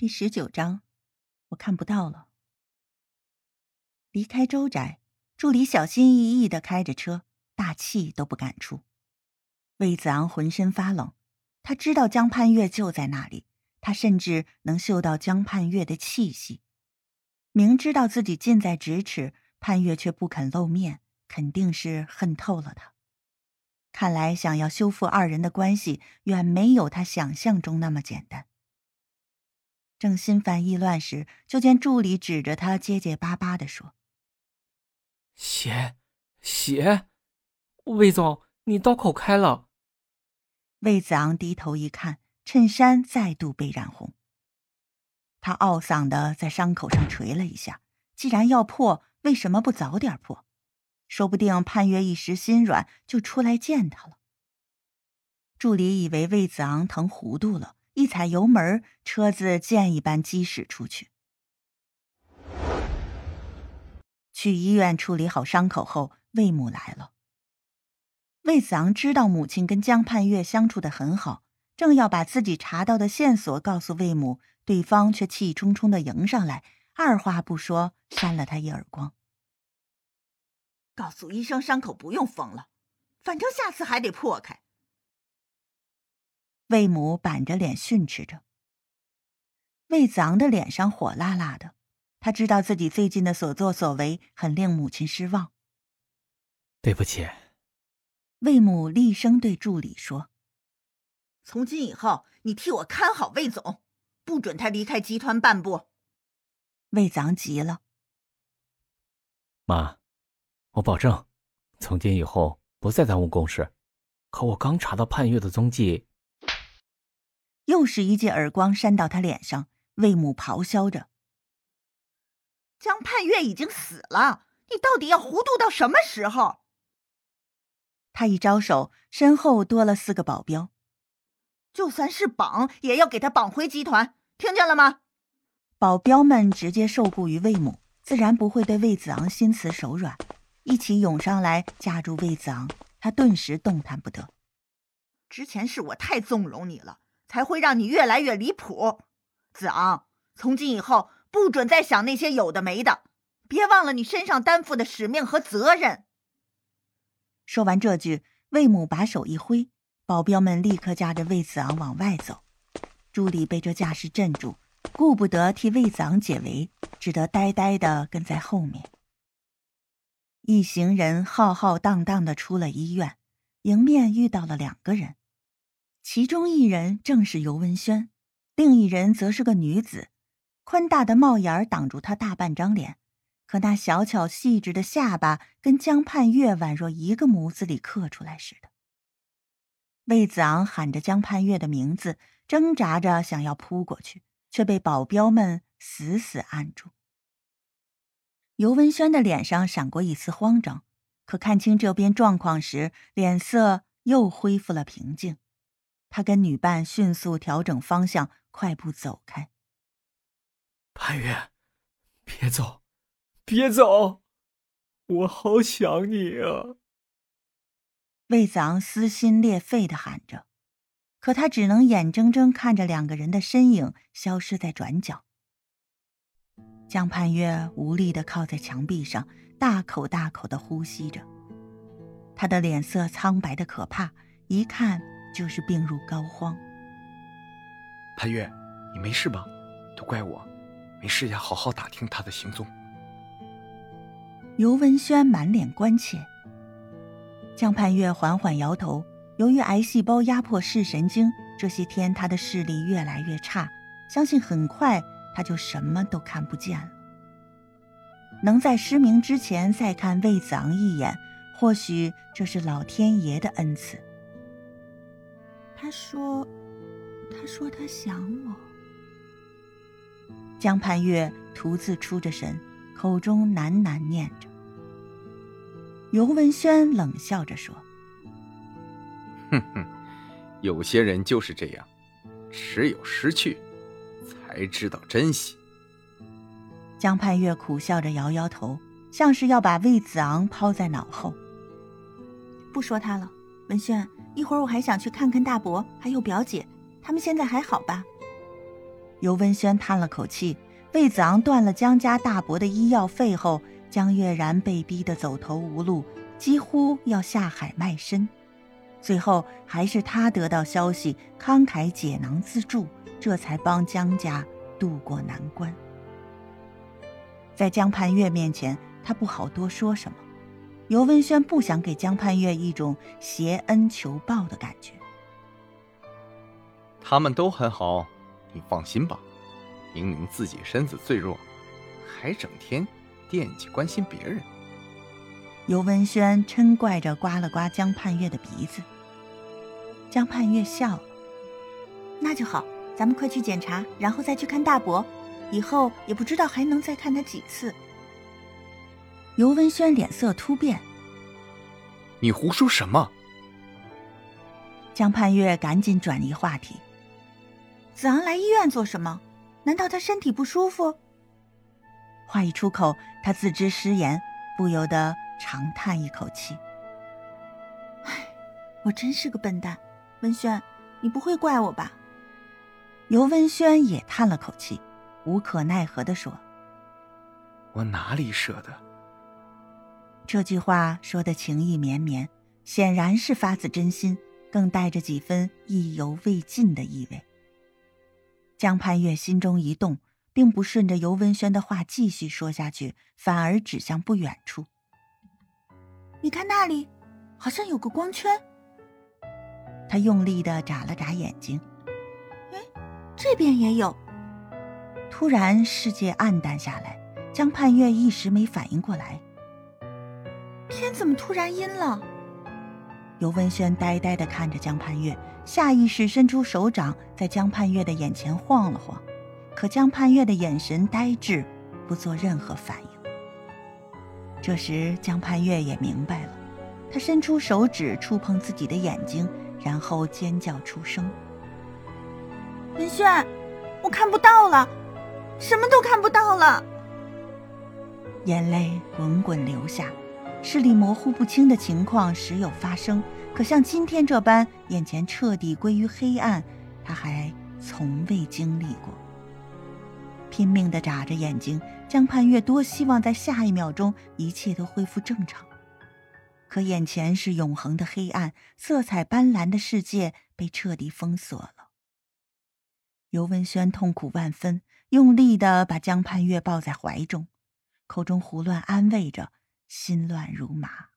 第十九章，我看不到了。离开周宅，助理小心翼翼的开着车，大气都不敢出。魏子昂浑身发冷，他知道江盼月就在那里，他甚至能嗅到江盼月的气息。明知道自己近在咫尺，盼月却不肯露面，肯定是恨透了他。看来，想要修复二人的关系，远没有他想象中那么简单。正心烦意乱时，就见助理指着他，结结巴巴的说：“血，血！魏总，你刀口开了。”魏子昂低头一看，衬衫再度被染红。他懊丧的在伤口上捶了一下。既然要破，为什么不早点破？说不定潘越一时心软，就出来见他了。助理以为魏子昂疼糊涂了。一踩油门，车子箭一般疾驶出去。去医院处理好伤口后，魏母来了。魏子昂知道母亲跟江盼月相处的很好，正要把自己查到的线索告诉魏母，对方却气冲冲的迎上来，二话不说扇了他一耳光。告诉医生伤口不用缝了，反正下次还得破开。魏母板着脸训斥着。魏子昂的脸上火辣辣的，他知道自己最近的所作所为很令母亲失望。对不起。魏母厉声对助理说：“从今以后，你替我看好魏总，不准他离开集团半步。”魏子昂急了：“妈，我保证，从今以后不再耽误公事。可我刚查到盼月的踪迹。”又是一记耳光扇到他脸上，魏母咆哮着：“江盼月已经死了，你到底要糊涂到什么时候？”他一招手，身后多了四个保镖，就算是绑，也要给他绑回集团，听见了吗？保镖们直接受雇于魏母，自然不会对魏子昂心慈手软，一起涌上来架住魏子昂，他顿时动弹不得。之前是我太纵容你了。才会让你越来越离谱，子昂。从今以后，不准再想那些有的没的，别忘了你身上担负的使命和责任。说完这句，魏母把手一挥，保镖们立刻架着魏子昂往外走。朱莉被这架势镇住，顾不得替魏子昂解围，只得呆呆的跟在后面。一行人浩浩荡荡的出了医院，迎面遇到了两个人。其中一人正是尤文轩，另一人则是个女子，宽大的帽檐挡住她大半张脸，可那小巧细致的下巴跟江盼月宛若一个模子里刻出来似的。魏子昂喊着江盼月的名字，挣扎着想要扑过去，却被保镖们死死按住。尤文轩的脸上闪过一丝慌张，可看清这边状况时，脸色又恢复了平静。他跟女伴迅速调整方向，快步走开。潘越，别走，别走，我好想你啊！魏子昂撕心裂肺的喊着，可他只能眼睁睁看着两个人的身影消失在转角。江盼月无力的靠在墙壁上，大口大口的呼吸着，他的脸色苍白的可怕，一看。就是病入膏肓。潘越，你没事吧？都怪我，没事要好好打听他的行踪。尤文轩满脸关切。江盼月缓缓摇头，由于癌细胞压迫视神经，这些天他的视力越来越差，相信很快他就什么都看不见了。能在失明之前再看魏子昂一眼，或许这是老天爷的恩赐。他说：“他说他想我。”江盼月独自出着神，口中喃喃念着。尤文轩冷笑着说：“哼哼，有些人就是这样，只有失去，才知道珍惜。”江盼月苦笑着摇摇头，像是要把魏子昂抛在脑后。不说他了，文轩。一会儿我还想去看看大伯，还有表姐，他们现在还好吧？尤文轩叹了口气。魏子昂断了江家大伯的医药费后，江月然被逼得走投无路，几乎要下海卖身。最后还是他得到消息，慷慨解囊自助，这才帮江家渡过难关。在江盼月面前，他不好多说什么。尤文轩不想给江盼月一种挟恩求报的感觉。他们都很好，你放心吧。明明自己身子最弱，还整天惦记关心别人。尤文轩嗔怪着刮了刮江盼月的鼻子。江盼月笑了：“那就好，咱们快去检查，然后再去看大伯。以后也不知道还能再看他几次。”尤文轩脸色突变：“你胡说什么？”江盼月赶紧转移话题：“子昂来医院做什么？难道他身体不舒服？”话一出口，他自知失言，不由得长叹一口气：“唉，我真是个笨蛋。”文轩，你不会怪我吧？尤文轩也叹了口气，无可奈何的说：“我哪里舍得？”这句话说的情意绵绵，显然是发自真心，更带着几分意犹未尽的意味。江盼月心中一动，并不顺着尤文轩的话继续说下去，反而指向不远处：“你看那里，好像有个光圈。”他用力的眨了眨眼睛，哎，这边也有。突然，世界暗淡下来，江盼月一时没反应过来。天怎么突然阴了？尤文轩呆呆的看着江盼月，下意识伸出手掌在江盼月的眼前晃了晃，可江盼月的眼神呆滞，不做任何反应。这时，江盼月也明白了，他伸出手指触碰自己的眼睛。然后尖叫出声：“文轩，我看不到了，什么都看不到了。”眼泪滚滚流下，视力模糊不清的情况时有发生，可像今天这般眼前彻底归于黑暗，他还从未经历过。拼命的眨着眼睛，江盼月多希望在下一秒钟一切都恢复正常。可眼前是永恒的黑暗，色彩斑斓的世界被彻底封锁了。尤文轩痛苦万分，用力的把江盼月抱在怀中，口中胡乱安慰着，心乱如麻。